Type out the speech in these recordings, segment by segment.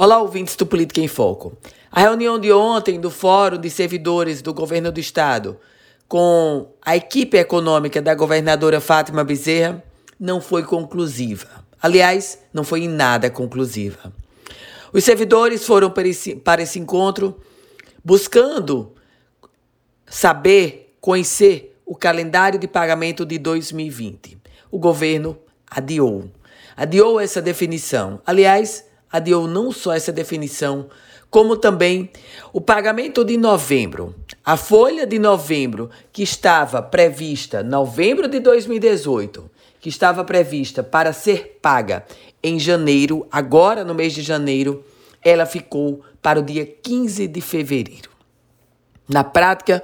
Olá, ouvintes do Política em Foco. A reunião de ontem do Fórum de Servidores do Governo do Estado com a equipe econômica da governadora Fátima Bezerra não foi conclusiva. Aliás, não foi em nada conclusiva. Os servidores foram para esse, para esse encontro buscando saber, conhecer o calendário de pagamento de 2020. O governo adiou. Adiou essa definição. Aliás, adiou não só essa definição, como também o pagamento de novembro. A folha de novembro, que estava prevista novembro de 2018, que estava prevista para ser paga em janeiro, agora no mês de janeiro, ela ficou para o dia 15 de fevereiro. Na prática,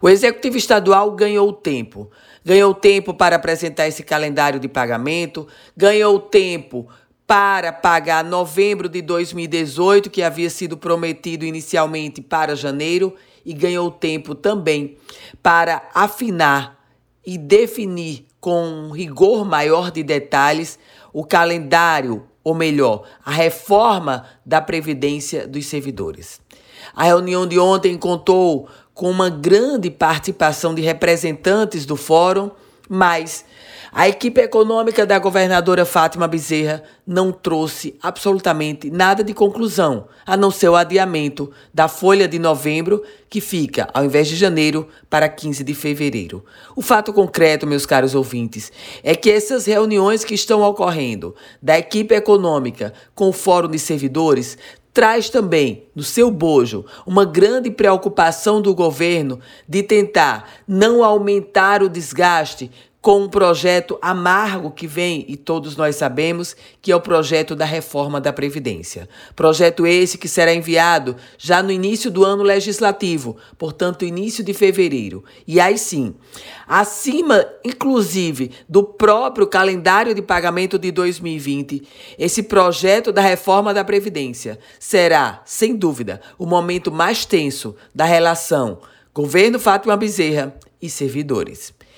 o executivo estadual ganhou tempo. Ganhou tempo para apresentar esse calendário de pagamento, ganhou tempo para pagar novembro de 2018, que havia sido prometido inicialmente para janeiro, e ganhou tempo também para afinar e definir com rigor maior de detalhes o calendário, ou melhor, a reforma da Previdência dos servidores. A reunião de ontem contou com uma grande participação de representantes do fórum, mas a equipe econômica da governadora Fátima Bezerra não trouxe absolutamente nada de conclusão, a não ser o adiamento da folha de novembro, que fica, ao invés de janeiro, para 15 de fevereiro. O fato concreto, meus caros ouvintes, é que essas reuniões que estão ocorrendo da equipe econômica com o Fórum de Servidores traz também no seu bojo uma grande preocupação do governo de tentar não aumentar o desgaste com um projeto amargo que vem, e todos nós sabemos, que é o projeto da reforma da Previdência. Projeto esse que será enviado já no início do ano legislativo, portanto, início de fevereiro. E aí sim, acima, inclusive, do próprio calendário de pagamento de 2020, esse projeto da reforma da Previdência será, sem dúvida, o momento mais tenso da relação governo Fátima Bezerra e servidores.